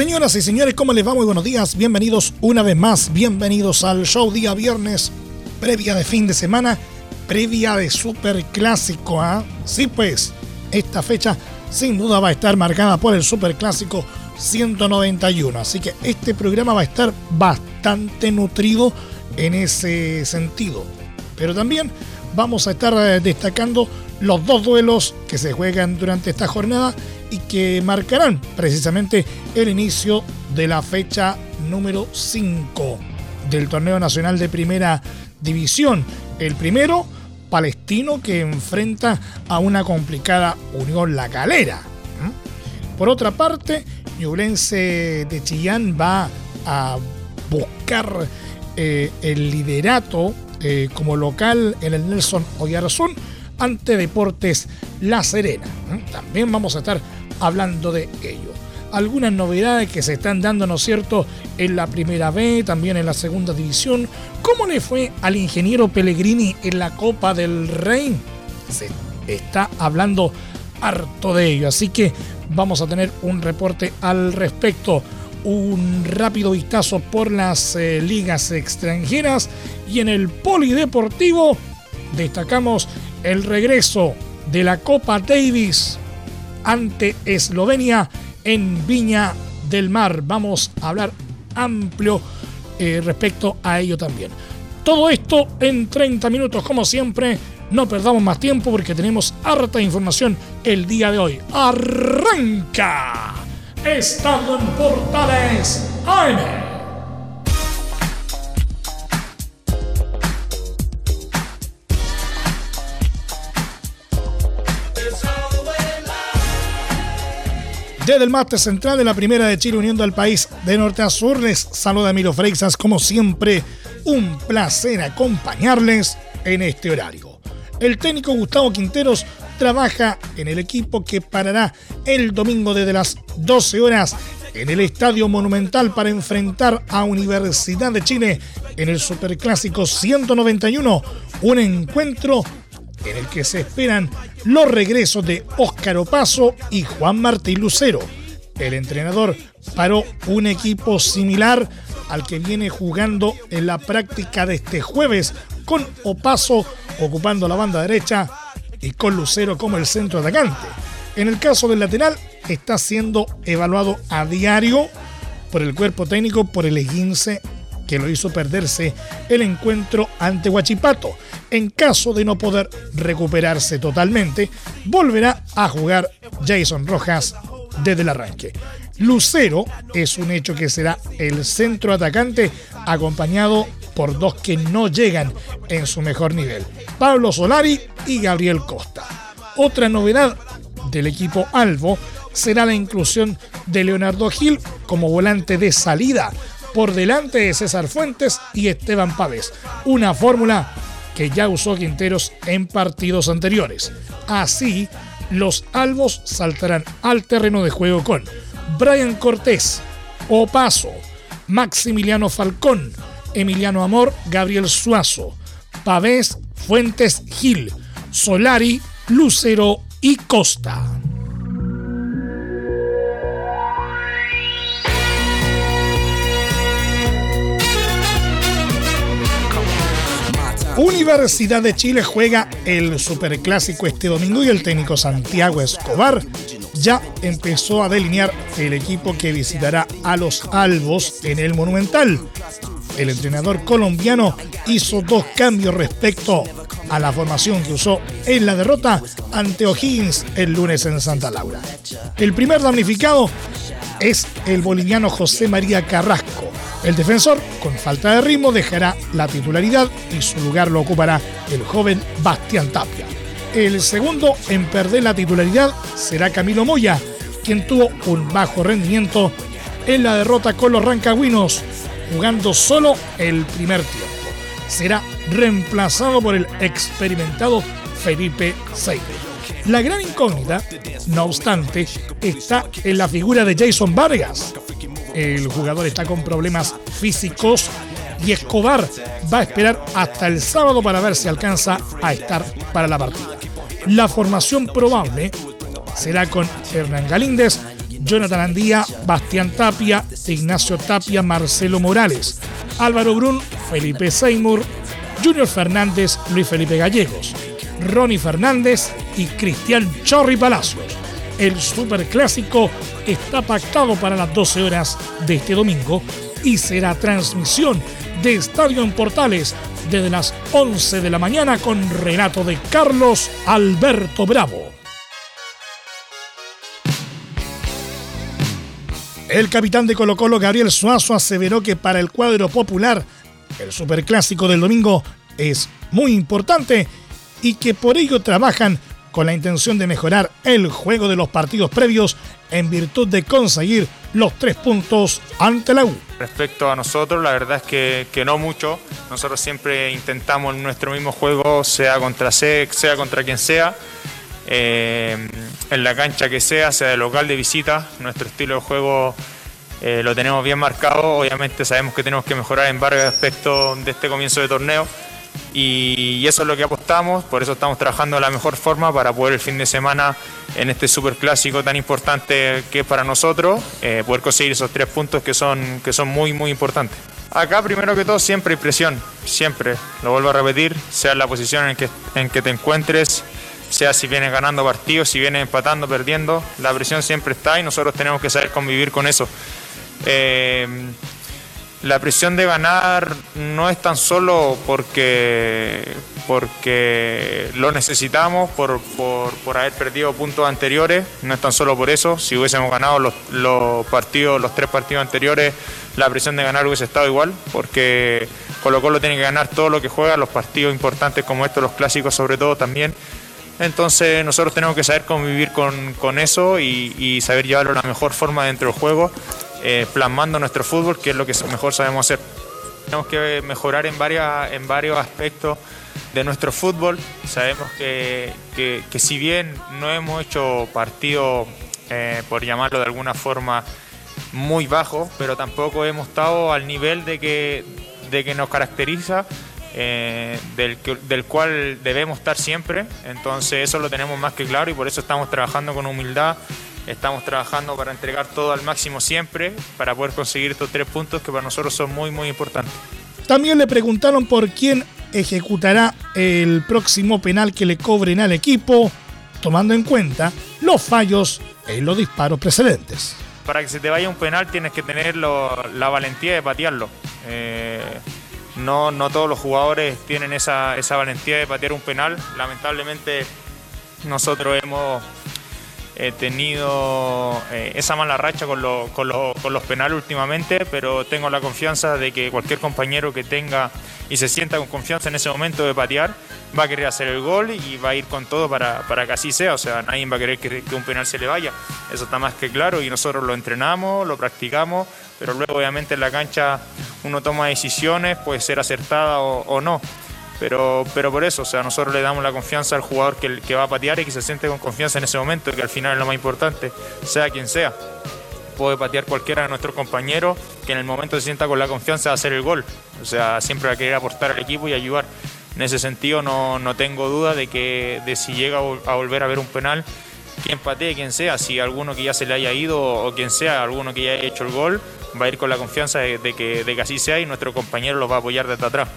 Señoras y señores, ¿cómo les va? Muy buenos días. Bienvenidos una vez más. Bienvenidos al show día viernes, previa de fin de semana, previa de super clásico. ¿ah? Sí, pues, esta fecha sin duda va a estar marcada por el super clásico 191. Así que este programa va a estar bastante nutrido en ese sentido. Pero también vamos a estar eh, destacando los dos duelos que se juegan durante esta jornada y que marcarán precisamente el inicio de la fecha número 5 del torneo nacional de primera división. El primero, Palestino, que enfrenta a una complicada Unión La Calera. Por otra parte, Ñublense de Chillán va a buscar eh, el liderato eh, como local en el Nelson Oyarzún ante Deportes La Serena. También vamos a estar hablando de ello. Algunas novedades que se están dando, ¿no es cierto?, en la primera B, también en la segunda división. ¿Cómo le fue al ingeniero Pellegrini en la Copa del Rey? Se está hablando harto de ello, así que vamos a tener un reporte al respecto. Un rápido vistazo por las eh, ligas extranjeras y en el polideportivo destacamos el regreso de la Copa Davis ante Eslovenia en Viña del Mar. Vamos a hablar amplio eh, respecto a ello también. Todo esto en 30 minutos, como siempre. No perdamos más tiempo porque tenemos harta información el día de hoy. ¡Arranca! Estando en Portales AM. Desde el máster central de la Primera de Chile uniendo al país de norte a sur, les saluda Emilio Freixas. Como siempre, un placer acompañarles en este horario. El técnico Gustavo Quinteros trabaja en el equipo que parará el domingo desde las 12 horas en el Estadio Monumental para enfrentar a Universidad de Chile en el Superclásico 191, un encuentro en el que se esperan los regresos de Óscar Opaso y Juan Martín Lucero. El entrenador paró un equipo similar al que viene jugando en la práctica de este jueves, con Opaso ocupando la banda derecha y con Lucero como el centro atacante. En el caso del lateral, está siendo evaluado a diario por el cuerpo técnico por el E15 que lo hizo perderse el encuentro ante Huachipato. En caso de no poder recuperarse totalmente, volverá a jugar Jason Rojas desde el arranque. Lucero es un hecho que será el centro atacante acompañado por dos que no llegan en su mejor nivel, Pablo Solari y Gabriel Costa. Otra novedad del equipo Albo será la inclusión de Leonardo Gil como volante de salida por delante de César Fuentes y Esteban Pávez. Una fórmula que ya usó Quinteros en partidos anteriores. Así, los albos saltarán al terreno de juego con Brian Cortés, Opaso, Maximiliano Falcón, Emiliano Amor, Gabriel Suazo, Pavés, Fuentes Gil, Solari, Lucero y Costa. Universidad de Chile juega el Superclásico este domingo y el técnico Santiago Escobar ya empezó a delinear el equipo que visitará a los Albos en el Monumental. El entrenador colombiano hizo dos cambios respecto a la formación que usó en la derrota ante O'Higgins el lunes en Santa Laura. El primer damnificado es el boliviano José María Carrasco el defensor, con falta de ritmo, dejará la titularidad y su lugar lo ocupará el joven Bastián Tapia. El segundo en perder la titularidad será Camilo Moya, quien tuvo un bajo rendimiento en la derrota con los rancagüinos, jugando solo el primer tiempo. Será reemplazado por el experimentado Felipe Seiber. La gran incógnita, no obstante, está en la figura de Jason Vargas. El jugador está con problemas físicos y Escobar va a esperar hasta el sábado para ver si alcanza a estar para la partida. La formación probable será con Hernán Galíndez, Jonathan Andía, Bastián Tapia, Ignacio Tapia, Marcelo Morales, Álvaro Brun, Felipe Seymour, Junior Fernández, Luis Felipe Gallegos, Ronnie Fernández y Cristian Chorri Palacios. El superclásico está pactado para las 12 horas de este domingo y será transmisión de Estadio en Portales desde las 11 de la mañana con relato de Carlos Alberto Bravo. El capitán de Colo Colo, Gabriel Suazo, aseveró que para el cuadro popular el superclásico del domingo es muy importante y que por ello trabajan con la intención de mejorar el juego de los partidos previos en virtud de conseguir los tres puntos ante la U. Respecto a nosotros, la verdad es que, no mucho. Nosotros siempre intentamos nuestro mismo juego, sea contra SEC, sea contra quien sea, eh, en la cancha que sea, sea de local, de visita. Nuestro estilo de juego eh, lo tenemos bien marcado. Obviamente sabemos que tenemos que mejorar en varios aspectos de este comienzo de torneo y, eso es lo que apostamos, por eso estamos trabajando de la mejor forma para poder el fin de semana en este super clásico tan importante que es para nosotros, eh, poder conseguir esos tres puntos que son, que son muy, muy importantes. Acá, primero que todo, siempre hay presión, siempre, lo vuelvo a repetir, sea la posición en que, en que te encuentres, sea si vienes ganando partidos, si vienes empatando, perdiendo, la presión siempre está y nosotros tenemos que saber convivir con eso. Eh, la presión de ganar no es tan solo porque, porque lo necesitamos, por, haber perdido puntos anteriores, no es tan solo por eso. Si hubiésemos ganado los, partidos, los tres partidos anteriores, la presión de ganar hubiese estado igual, porque Colo Colo tiene que ganar todo lo que juega, los partidos importantes como estos, los clásicos sobre todo también. Entonces nosotros tenemos que saber convivir con, eso y, y saber llevarlo de la mejor forma dentro del juego eh, plasmando nuestro fútbol, que es lo que mejor sabemos hacer. Tenemos que mejorar en, varias, en varios aspectos de nuestro fútbol. Sabemos que, que, si bien no hemos hecho partidos, eh, por llamarlo de alguna forma, muy bajos, pero tampoco hemos estado al nivel de que, de que nos caracteriza. Eh, del, del, cual debemos estar siempre. Entonces eso lo tenemos más que claro y por eso estamos trabajando con humildad Estamos trabajando para entregar todo al máximo siempre, para poder conseguir estos tres puntos que para nosotros son muy, muy importantes. También le preguntaron por quién ejecutará el próximo penal que le cobren al equipo, tomando en cuenta los fallos en los disparos precedentes. Para que se te vaya un penal tienes que tener la valentía de patearlo. Eh, no, no todos los jugadores tienen esa, esa valentía de patear un penal. Lamentablemente nosotros hemos he tenido eh, esa mala racha con, los penales últimamente, pero tengo la confianza de que cualquier compañero que tenga y se sienta con confianza en ese momento de patear va a querer hacer el gol y va a ir con todo para, que así sea. O sea, nadie va a querer que, un penal se le vaya. Eso está más que claro y nosotros lo entrenamos, lo practicamos, pero luego obviamente en la cancha uno toma decisiones, puede ser acertada o no. Pero, pero por eso, o sea, nosotros le damos la confianza al jugador que, va a patear y que se siente con confianza en ese momento, que al final es lo más importante, sea quien sea. Puede patear cualquiera de nuestros compañeros que en el momento se sienta con la confianza de hacer el gol. O sea, siempre va a querer aportar al equipo y ayudar. En ese sentido no, no tengo duda de que de si llega a volver a ver un penal, quien patee, quien sea, si alguno que ya se le haya ido o quien sea, alguno que ya haya hecho el gol, va a ir con la confianza de, que, de que así sea y nuestro compañero lo va a apoyar desde atrás.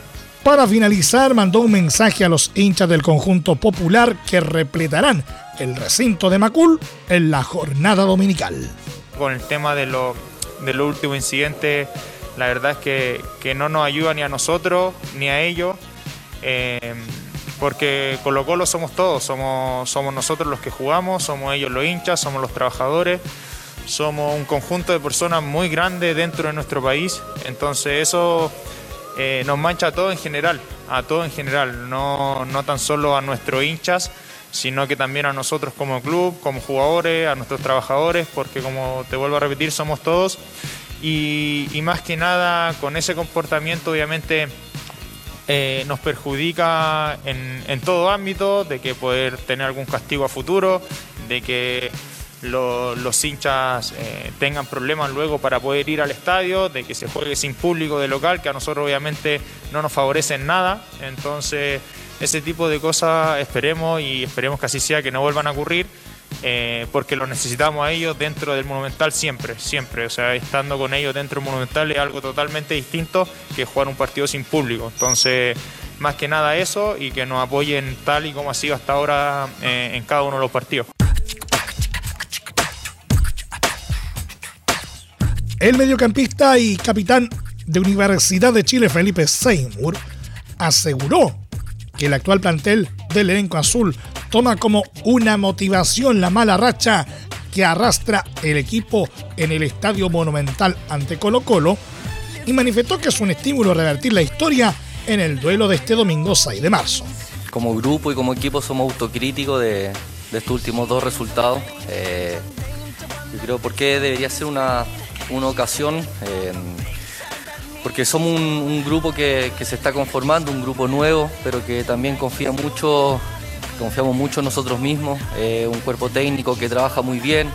Para finalizar, mandó un mensaje a los hinchas del conjunto popular que repletarán el recinto de Macul en la jornada dominical. Con el tema de los lo últimos incidentes, la verdad es que, no nos ayuda ni a nosotros ni a ellos, eh, porque Colo Colo somos todos, somos, somos nosotros los que jugamos, somos ellos los hinchas, somos los trabajadores, somos un conjunto de personas muy grande dentro de nuestro país, entonces eso eh, nos mancha a todo en general, a todo en general, no, no tan solo a nuestros hinchas, sino que también a nosotros como club, como jugadores, a nuestros trabajadores, porque como te vuelvo a repetir, somos todos. Y, más que nada, con ese comportamiento obviamente eh, nos perjudica en, todo ámbito, de que poder tener algún castigo a futuro, de que los hinchas eh, tengan problemas luego para poder ir al estadio, de que se juegue sin público de local, que a nosotros obviamente no nos favorecen nada. Entonces, ese tipo de cosas esperemos y esperemos que así sea, que no vuelvan a ocurrir. Eh, porque lo necesitamos a ellos dentro del Monumental siempre, siempre. O sea, estando con ellos dentro del Monumental es algo totalmente distinto que jugar un partido sin público. Entonces, más que nada eso y que nos apoyen tal y como ha sido hasta ahora eh, en cada uno de los partidos. El mediocampista y capitán de Universidad de Chile, Felipe Seymour, aseguró que el actual plantel del elenco azul toma como una motivación la mala racha que arrastra el equipo en el Estadio Monumental ante Colo Colo y manifestó que es un estímulo revertir la historia en el duelo de este domingo 6 de marzo. Como grupo y como equipo somos autocríticos de, estos últimos dos resultados. Eh, yo creo porque debería ser una una ocasión, eh, porque somos un, grupo que, se está conformando, un grupo nuevo, pero que también confía mucho, confiamos mucho en nosotros mismos, eh, un cuerpo técnico que trabaja muy bien,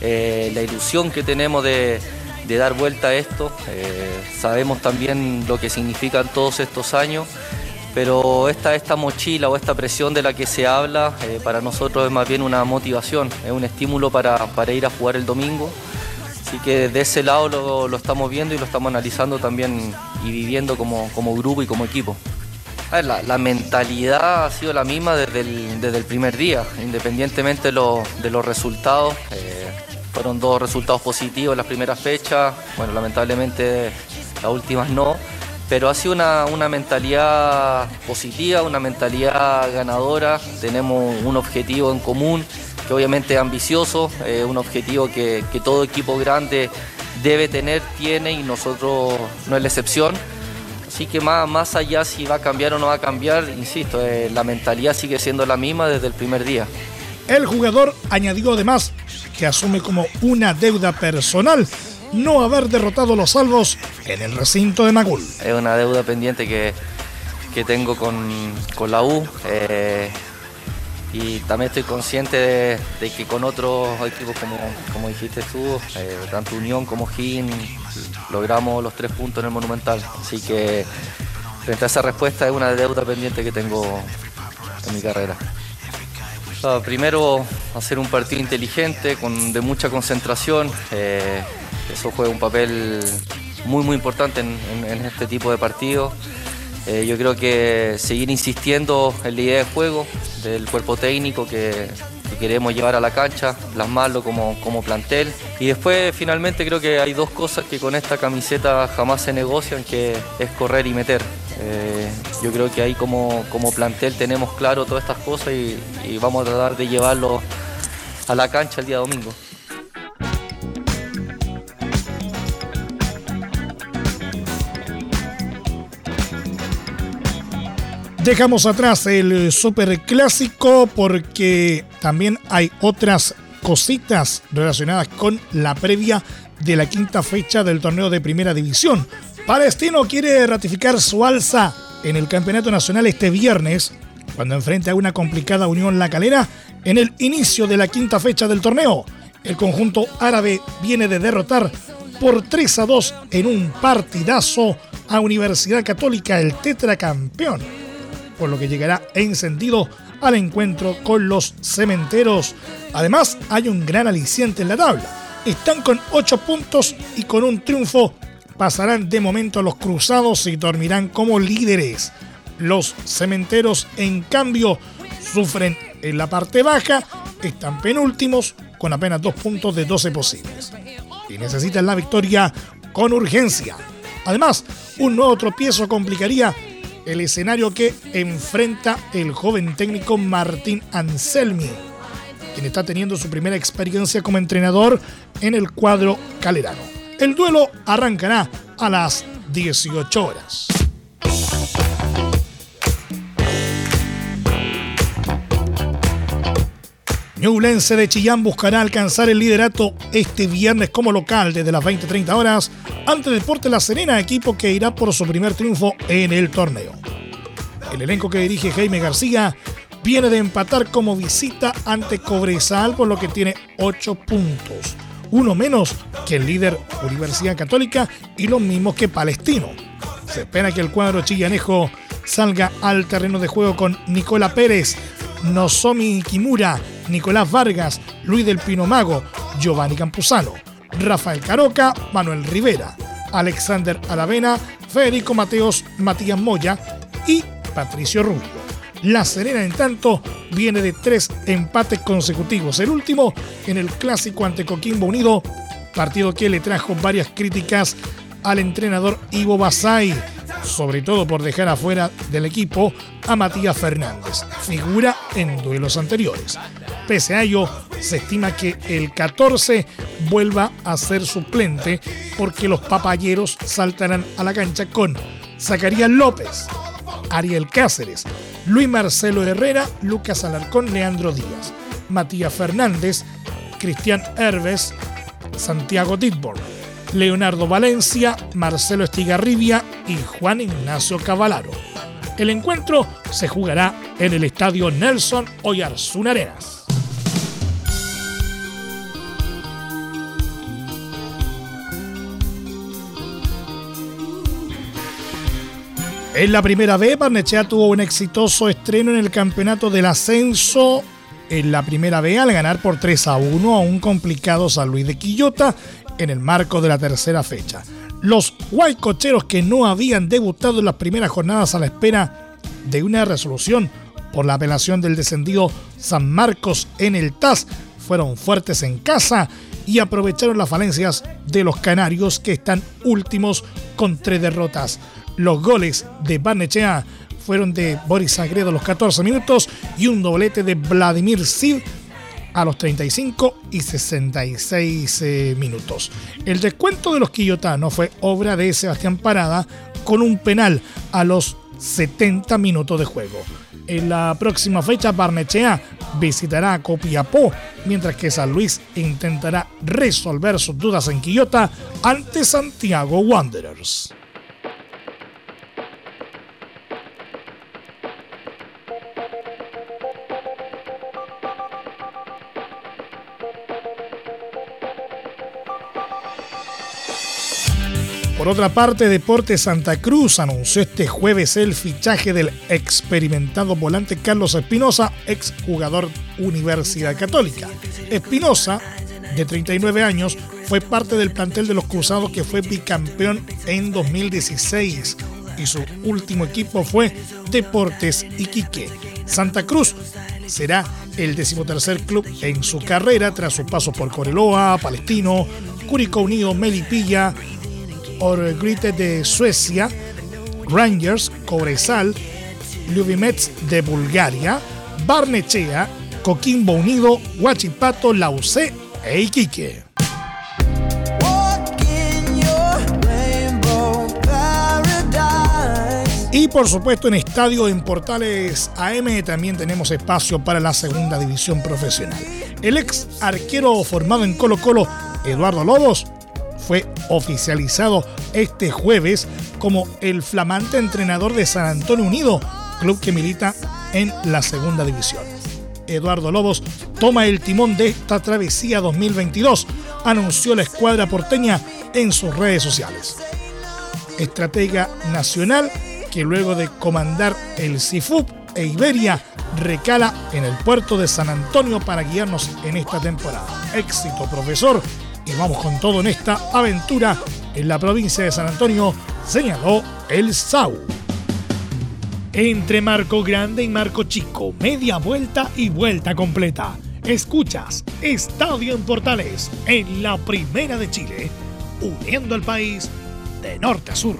eh, la ilusión que tenemos de, dar vuelta a esto, sabemos también lo que significan todos estos años pero esta, esta mochila o esta presión de la que se habla para nosotros es más bien una motivación, es un estímulo para ir a jugar el domingo. Así que de ese lado lo, estamos viendo y lo estamos analizando también y viviendo como, grupo y como equipo. la, mentalidad ha sido la misma desde el, primer día, independientemente de, los resultados. Eh, fueron dos resultados positivos en las primeras fechas, bueno, lamentablemente las últimas no, pero ha sido una, una mentalidad positiva, una mentalidad ganadora, tenemos un objetivo en común que obviamente es ambicioso, es un objetivo que, todo equipo grande debe tener, tiene y nosotros no es la excepción. Así que más, más allá si va a cambiar o no va a cambiar, insisto, eh, la mentalidad sigue siendo la misma desde el primer día. El jugador añadió además que asume como una deuda personal no haber derrotado los salvos en el recinto de Magul. Es una deuda pendiente que, tengo con, la U. Eh, y también estoy consciente de, que con otros equipos como, como dijiste tú, eh, tanto Unión como Gin, logramos los tres puntos en el Monumental. Así que frente a esa respuesta es una deuda pendiente que tengo en mi carrera. primero, hacer un partido inteligente, con, de mucha concentración. Eh, eso juega un papel muy muy importante en este tipo de partidos. Eh, yo creo que seguir insistiendo en la idea de juego del cuerpo técnico que, queremos llevar a la cancha, plasmarlo como, como plantel. Y después finalmente creo que hay dos cosas que con esta camiseta jamás se negocian, que es correr y meter. Eh, yo creo que ahí como, como plantel tenemos claro todas estas cosas y, y vamos a tratar de llevarlo a la cancha el día domingo. Dejamos atrás el super clásico porque también hay otras cositas relacionadas con la previa de la quinta fecha del torneo de primera división. Palestino quiere ratificar su alza en el campeonato nacional este viernes, cuando enfrenta a una complicada Unión La Calera en el inicio de la quinta fecha del torneo. El conjunto árabe viene de derrotar por 3 a 2 en un partidazo a Universidad Católica, el tetracampeón por lo que llegará encendido al encuentro con los cementeros. Además, hay un gran aliciente en la tabla. Están con 8 puntos y con un triunfo pasarán de momento los cruzados y dormirán como líderes. Los cementeros, en cambio, sufren en la parte baja, están penúltimos con apenas 2 puntos de 12 posibles. Y necesitan la victoria con urgencia. Además, un nuevo tropiezo complicaría el escenario que enfrenta el joven técnico Martín Anselmi, quien está teniendo su primera experiencia como entrenador en el cuadro calerano. El duelo arrancará a las 18 horas. Ñublense de Chillán buscará alcanzar el liderato este viernes como local desde las 20-30 horas ante Deporte La Serena, equipo que irá por su primer triunfo en el torneo. El elenco que dirige Jaime García viene de empatar como visita ante Cobresal, por lo que tiene 8 puntos, uno menos que el líder Universidad Católica y lo mismo que Palestino. Se espera que el cuadro chillanejo salga al terreno de juego con Nicola Pérez, Nozomi Kimura, Nicolás Vargas, Luis del Pino Mago, Giovanni Campuzano, Rafael Caroca, Manuel Rivera, Alexander Alavena, Federico Mateos, Matías Moya y Patricio Rubio. La Serena, en tanto, viene de tres empates consecutivos. El último en el clásico ante Coquimbo Unido, partido que le trajo varias críticas al entrenador Ivo Basay sobre todo por dejar afuera del equipo a Matías Fernández, figura en duelos anteriores. Pese a ello, se estima que el 14 vuelva a ser suplente porque los papayeros saltarán a la cancha con Zacarías López, Ariel Cáceres, Luis Marcelo Herrera, Lucas Alarcón, Leandro Díaz, Matías Fernández, Cristian Herves, Santiago Ditborn, Leonardo Valencia, Marcelo Estigarribia y Juan Ignacio Cavalaro. El encuentro se jugará en el estadio Nelson Oyarzún Arenas. En la primera vez, Barnechea tuvo un exitoso estreno en el campeonato del ascenso en la primera vez al ganar por 3 a 1 a un complicado San Luis de Quillota en el marco de la tercera fecha. Los guaycocheros que no habían debutado en las primeras jornadas a la espera de una resolución por la apelación del descendido San Marcos en el TAS fueron fuertes en casa y aprovecharon las falencias de los canarios que están últimos con tres derrotas. Los goles de Barnechea fueron de Boris Sagredo a los 14 minutos y un doblete de Vladimir Sid a los 35 y 66 eh, minutos. El descuento de los quillotanos fue obra de Sebastián Parada con un penal a los 70 minutos de juego. En la próxima fecha, Barnechea visitará a Copiapó, mientras que San Luis intentará resolver sus dudas en Quillota ante Santiago Wanderers. Por otra parte, Deporte Santa Cruz anunció este jueves el fichaje del experimentado volante Carlos Espinosa, exjugador Universidad Católica. Espinosa, de 39 años, fue parte del plantel de los Cruzados que fue bicampeón en 2016 y su último equipo fue Deportes Iquique. Santa Cruz será el decimotercer club en su carrera tras su paso por Coreloa, Palestino, Curicó Unido, Melipilla, Orgrite de Suecia, Rangers, Cobresal, Ljubimets de Bulgaria, Barnechea, Coquimbo Unido, Huachipato, Lauce e Iquique. Y por supuesto en Estadio en Portales AM también tenemos espacio para la segunda división profesional. El ex arquero formado en Colo Colo, Eduardo Lobos, fue oficializado este jueves como el flamante entrenador de San Antonio Unido, club que milita en la segunda división. Eduardo Lobos toma el timón de esta travesía 2022, anunció la escuadra porteña en sus redes sociales. Estratega nacional que luego de comandar el CIFUP e Iberia recala en el puerto de San Antonio para guiarnos en esta temporada. Éxito, profesor, y vamos con todo en esta aventura en la provincia de San Antonio, señaló el SAU. Entre Marco Grande y Marco Chico, media vuelta y vuelta completa. Escuchas Estadio en Portales en la Primera de Chile, uniendo al país de norte a sur.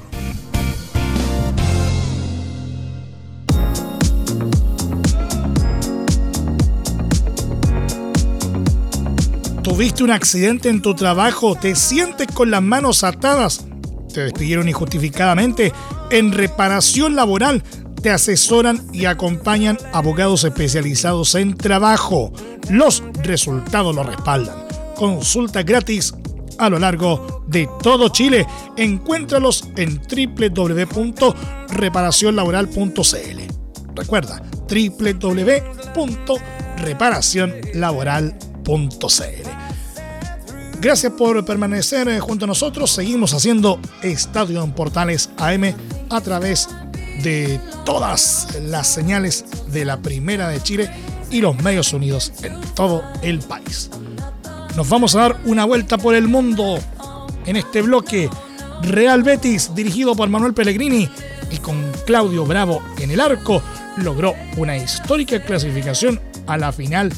Tuviste un accidente en tu trabajo, te sientes con las manos atadas, te despidieron injustificadamente, en reparación laboral te asesoran y acompañan abogados especializados en trabajo. Los resultados lo respaldan. Consulta gratis a lo largo de todo Chile. Encuéntralos en www.reparacionlaboral.cl. Recuerda, www.reparacionlaboral.cl. Gracias por permanecer eh, junto a nosotros. Seguimos haciendo Estadio en Portales AM a través de todas las señales de la Primera de Chile y los medios unidos en todo el país. Nos vamos a dar una vuelta por el mundo en este bloque. Real Betis, dirigido por Manuel Pellegrini y con Claudio Bravo en el arco, logró una histórica clasificación a la final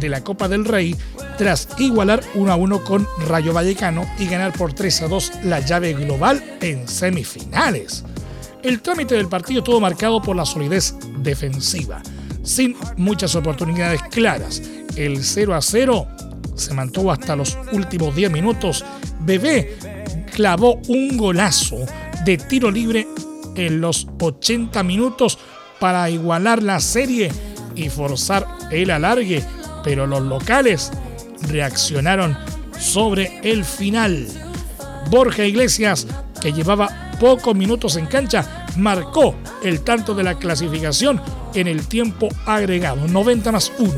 de la Copa del Rey tras igualar 1 a 1 con Rayo Vallecano y ganar por 3 a 2 la llave global en semifinales. El trámite del partido estuvo marcado por la solidez defensiva, sin muchas oportunidades claras. El 0 a 0 se mantuvo hasta los últimos 10 minutos. Bebé clavó un golazo de tiro libre en los 80 minutos para igualar la serie y forzar el alargue, pero los locales reaccionaron sobre el final. Borja Iglesias, que llevaba pocos minutos en cancha, marcó el tanto de la clasificación en el tiempo agregado, 90 más 1,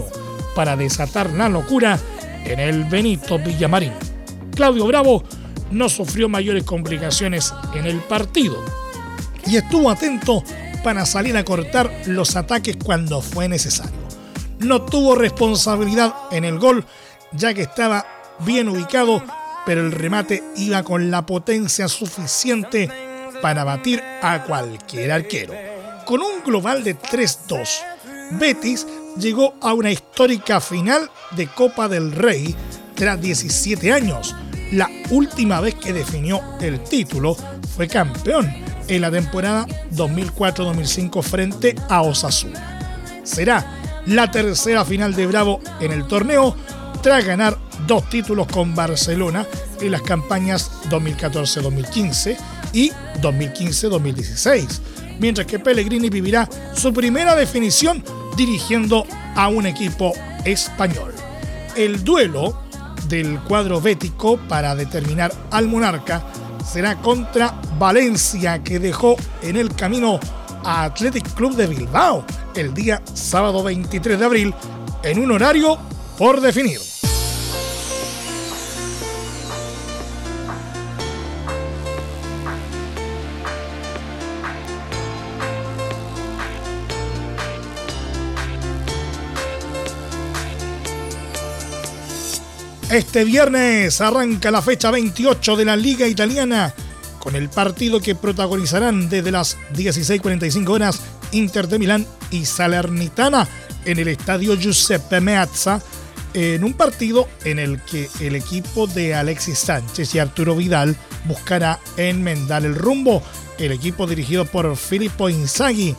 para desatar la locura en el Benito Villamarín. Claudio Bravo no sufrió mayores complicaciones en el partido y estuvo atento para salir a cortar los ataques cuando fue necesario. No tuvo responsabilidad en el gol ya que estaba bien ubicado, pero el remate iba con la potencia suficiente para batir a cualquier arquero. Con un global de 3-2, Betis llegó a una histórica final de Copa del Rey tras 17 años. La última vez que definió el título fue campeón en la temporada 2004-2005 frente a Osasuna. Será la tercera final de Bravo en el torneo tras ganar dos títulos con Barcelona en las campañas 2014-2015 y 2015-2016, mientras que Pellegrini vivirá su primera definición dirigiendo a un equipo español. El duelo del cuadro bético para determinar al monarca será contra Valencia, que dejó en el camino a Athletic Club de Bilbao el día sábado 23 de abril en un horario por definir. Este viernes arranca la fecha 28 de la Liga Italiana con el partido que protagonizarán desde las 16:45 horas Inter de Milán y Salernitana en el estadio Giuseppe Meazza en un partido en el que el equipo de Alexis Sánchez y Arturo Vidal buscará enmendar el rumbo. El equipo dirigido por Filippo Inzaghi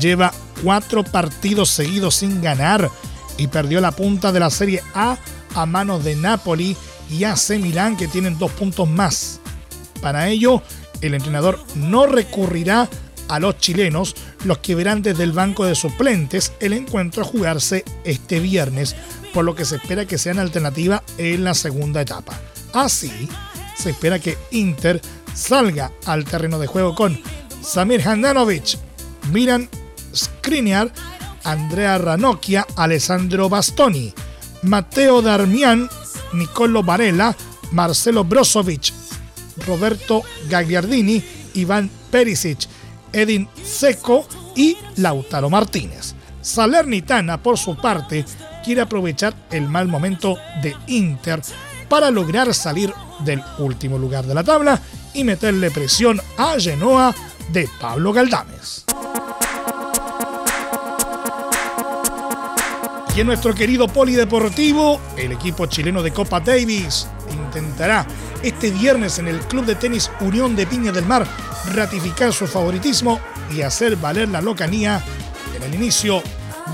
lleva cuatro partidos seguidos sin ganar y perdió la punta de la Serie A a manos de Napoli y AC Milán que tienen dos puntos más. Para ello, el entrenador no recurrirá a los chilenos, los que verán desde el banco de suplentes el encuentro a jugarse este viernes, por lo que se espera que sean alternativa en la segunda etapa. Así, se espera que Inter salga al terreno de juego con Samir Handanovic, Miran Skriniar, Andrea Ranocchia, Alessandro Bastoni, Mateo Darmian, Nicolo Varela, Marcelo Brozovic, Roberto Gagliardini, Iván Perisic, Edin Seco y Lautaro Martínez. Salernitana, por su parte, quiere aprovechar el mal momento de Inter para lograr salir del último lugar de la tabla y meterle presión a Genoa de Pablo Galdames. Y en nuestro querido polideportivo, el equipo chileno de Copa Davis intentará este viernes en el Club de Tenis Unión de Piña del Mar ratificar su favoritismo y hacer valer la locanía en el inicio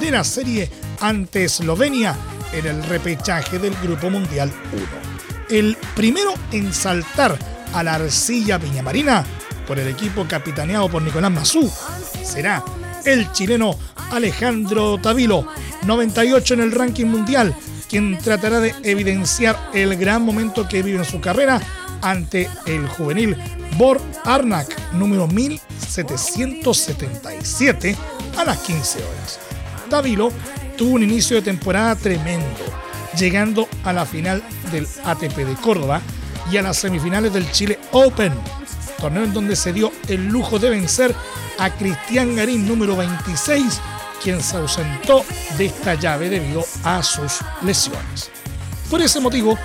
de la serie ante Eslovenia en el repechaje del Grupo Mundial 1. El primero en saltar a la arcilla piñamarina por el equipo capitaneado por Nicolás Mazú será el chileno Alejandro Tavilo, 98 en el ranking mundial, quien tratará de evidenciar el gran momento que vive en su carrera ante el juvenil Bor Arnak, número 1777, a las 15 horas. Davilo tuvo un inicio de temporada tremendo, llegando a la final del ATP de Córdoba y a las semifinales del Chile Open, torneo en donde se dio el lujo de vencer a Cristian Garín, número 26, quien se ausentó de esta llave debido a sus lesiones. Por ese motivo,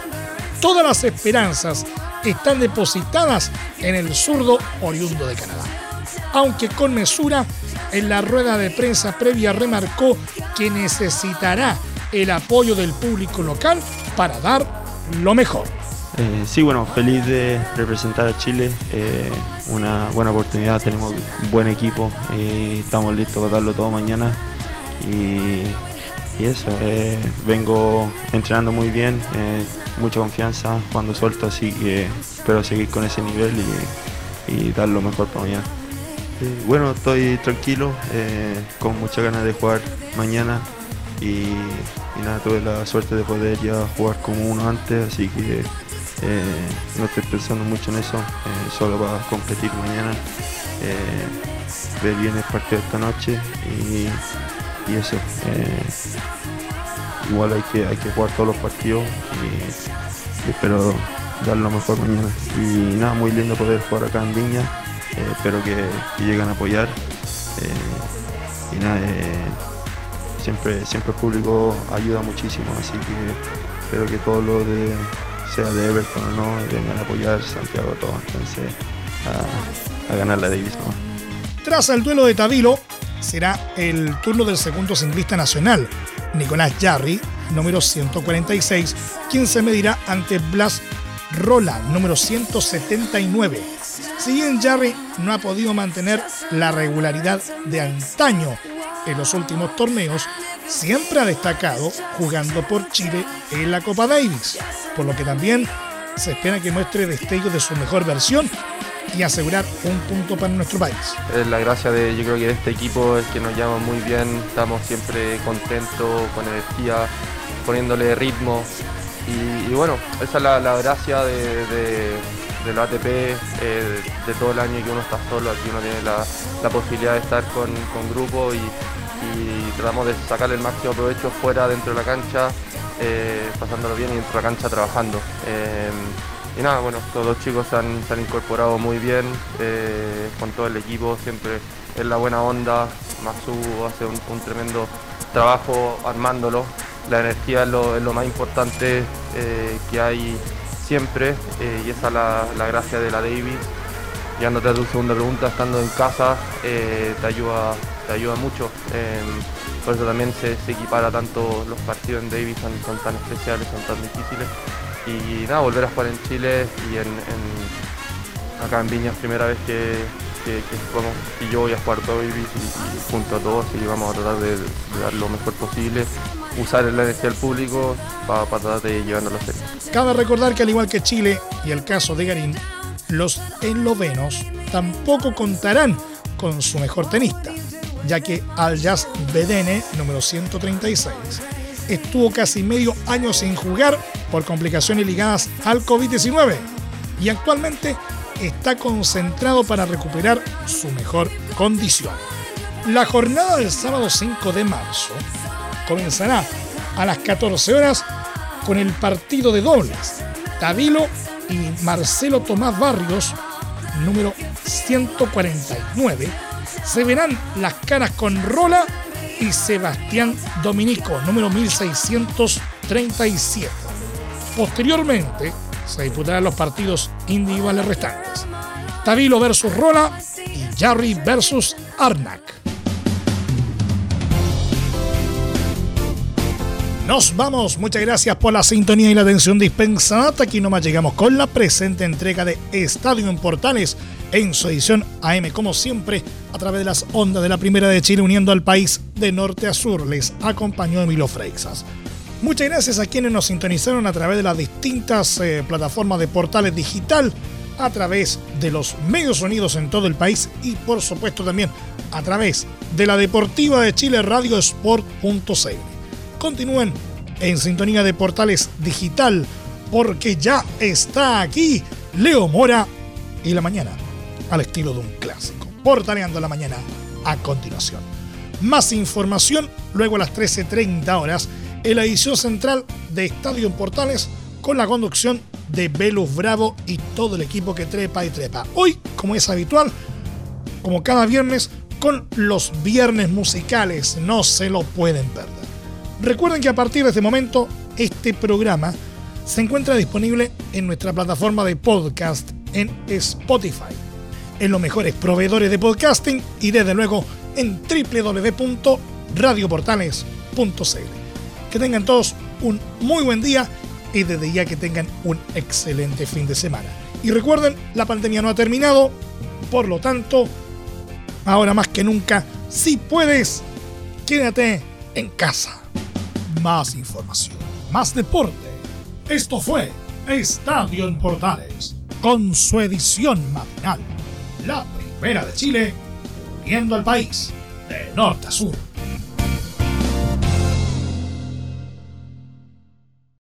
todas las esperanzas están depositadas en el zurdo oriundo de Canadá. Aunque con mesura, en la rueda de prensa previa remarcó que necesitará el apoyo del público local para dar lo mejor. Eh, sí, bueno, feliz de representar a Chile. Eh, una buena oportunidad, tenemos un buen equipo y estamos listos para darlo todo mañana. Y, eso, eh, vengo entrenando muy bien, mucha confianza cuando suelto, así que espero seguir con ese nivel y, dar lo mejor para mañana. bueno, estoy tranquilo, con muchas ganas de jugar mañana y, nada, tuve la suerte de poder ya jugar como uno antes, así que eh, no estoy pensando mucho en eso, eh, solo para competir mañana, eh, ver bien el partido esta noche y, eso. igual hay que, hay que jugar todos los partidos y, espero dar lo mejor mañana. Y nada, muy lindo poder jugar acá en Viña, espero que, lleguen a apoyar. y nada, siempre, siempre el público ayuda muchísimo, así que espero que todo lo de sea de Everton o no, vengan a apoyar Santiago todo, entonces a, ganar la Davis. Tras el duelo de Tavilo, será el turno del segundo singlista nacional, Nicolás Jarry, número 146, quien se medirá ante Blas Rola, número 179. Si bien Jarry no ha podido mantener la regularidad de antaño en los últimos torneos, siempre ha destacado jugando por Chile en la Copa Davis, por lo que también se espera que muestre destellos de su mejor versión y asegurar un punto para nuestro país. Es la gracia de, yo creo que de este equipo es que nos llama muy bien, estamos siempre contentos, con energía, poniéndole ritmo y, bueno, esa es la, gracia de, de, ATP, eh, de todo el año que uno está solo, aquí uno tiene la, posibilidad de estar con, con grupo y, tratamos de sacarle el máximo provecho fuera, dentro de la cancha, eh, pasándolo bien y dentro de la cancha trabajando. Eh, y nada, bueno, todos los chicos se han, incorporado muy bien eh, con todo el equipo, siempre es la buena onda. Masu hace un, tremendo trabajo armándolo. La energía es lo, más importante que hay siempre y esa es la, gracia de la Davis. Llegándote a tu segunda pregunta, estando en casa, te ayuda te ayuda mucho. Em, por eso también se, equipara tanto los partidos en Davis, son, tan especiales, son tan difíciles. Y nada, volver a jugar en Chile y en, acá en Viña primera vez que, que, y yo voy a jugar todo Davis y, junto a todos y vamos a tratar de, dar lo mejor posible usar la energía del público para, tratar de llevarnos a serie. Cabe recordar que al igual que Chile y el caso de Garín, los eslovenos tampoco contarán con su mejor tenista ya que Al Jazz Bedene, número 136, estuvo casi medio año sin jugar por complicaciones ligadas al COVID-19 y actualmente está concentrado para recuperar su mejor condición. La jornada del sábado 5 de marzo comenzará a las 14 horas con el partido de dobles. Tavilo y Marcelo Tomás Barrios, número 149, se verán las caras con Rola y Sebastián Dominico, número 1637. Posteriormente se disputarán los partidos individuales restantes. Tavilo versus Rola y Jarry versus Arnak. Nos vamos, muchas gracias por la sintonía y la atención dispensada. Hasta aquí nomás llegamos con la presente entrega de Estadio en Portales en su edición AM, como siempre, a través de las ondas de la Primera de Chile, uniendo al país de norte a sur. Les acompañó Emilio Freixas. Muchas gracias a quienes nos sintonizaron a través de las distintas eh, plataformas de portales digital, a través de los medios unidos en todo el país y por supuesto también a través de la Deportiva de Chile Radio Sport.cl. Continúen en sintonía de Portales Digital, porque ya está aquí Leo Mora y la mañana, al estilo de un clásico. Portaleando la mañana a continuación. Más información luego a las 13.30 horas en la edición central de Estadio en Portales con la conducción de Velus Bravo y todo el equipo que trepa y trepa. Hoy, como es habitual, como cada viernes, con los viernes musicales. No se lo pueden perder. Recuerden que a partir de este momento, este programa se encuentra disponible en nuestra plataforma de podcast en Spotify, en los mejores proveedores de podcasting y desde luego en www.radioportales.cl. Que tengan todos un muy buen día y desde ya que tengan un excelente fin de semana. Y recuerden, la pandemia no ha terminado, por lo tanto, ahora más que nunca, si puedes, quédate en casa. Más información, más deporte. Esto fue Estadio en Portales, con su edición matinal, la primera de Chile, viendo al país de norte a sur.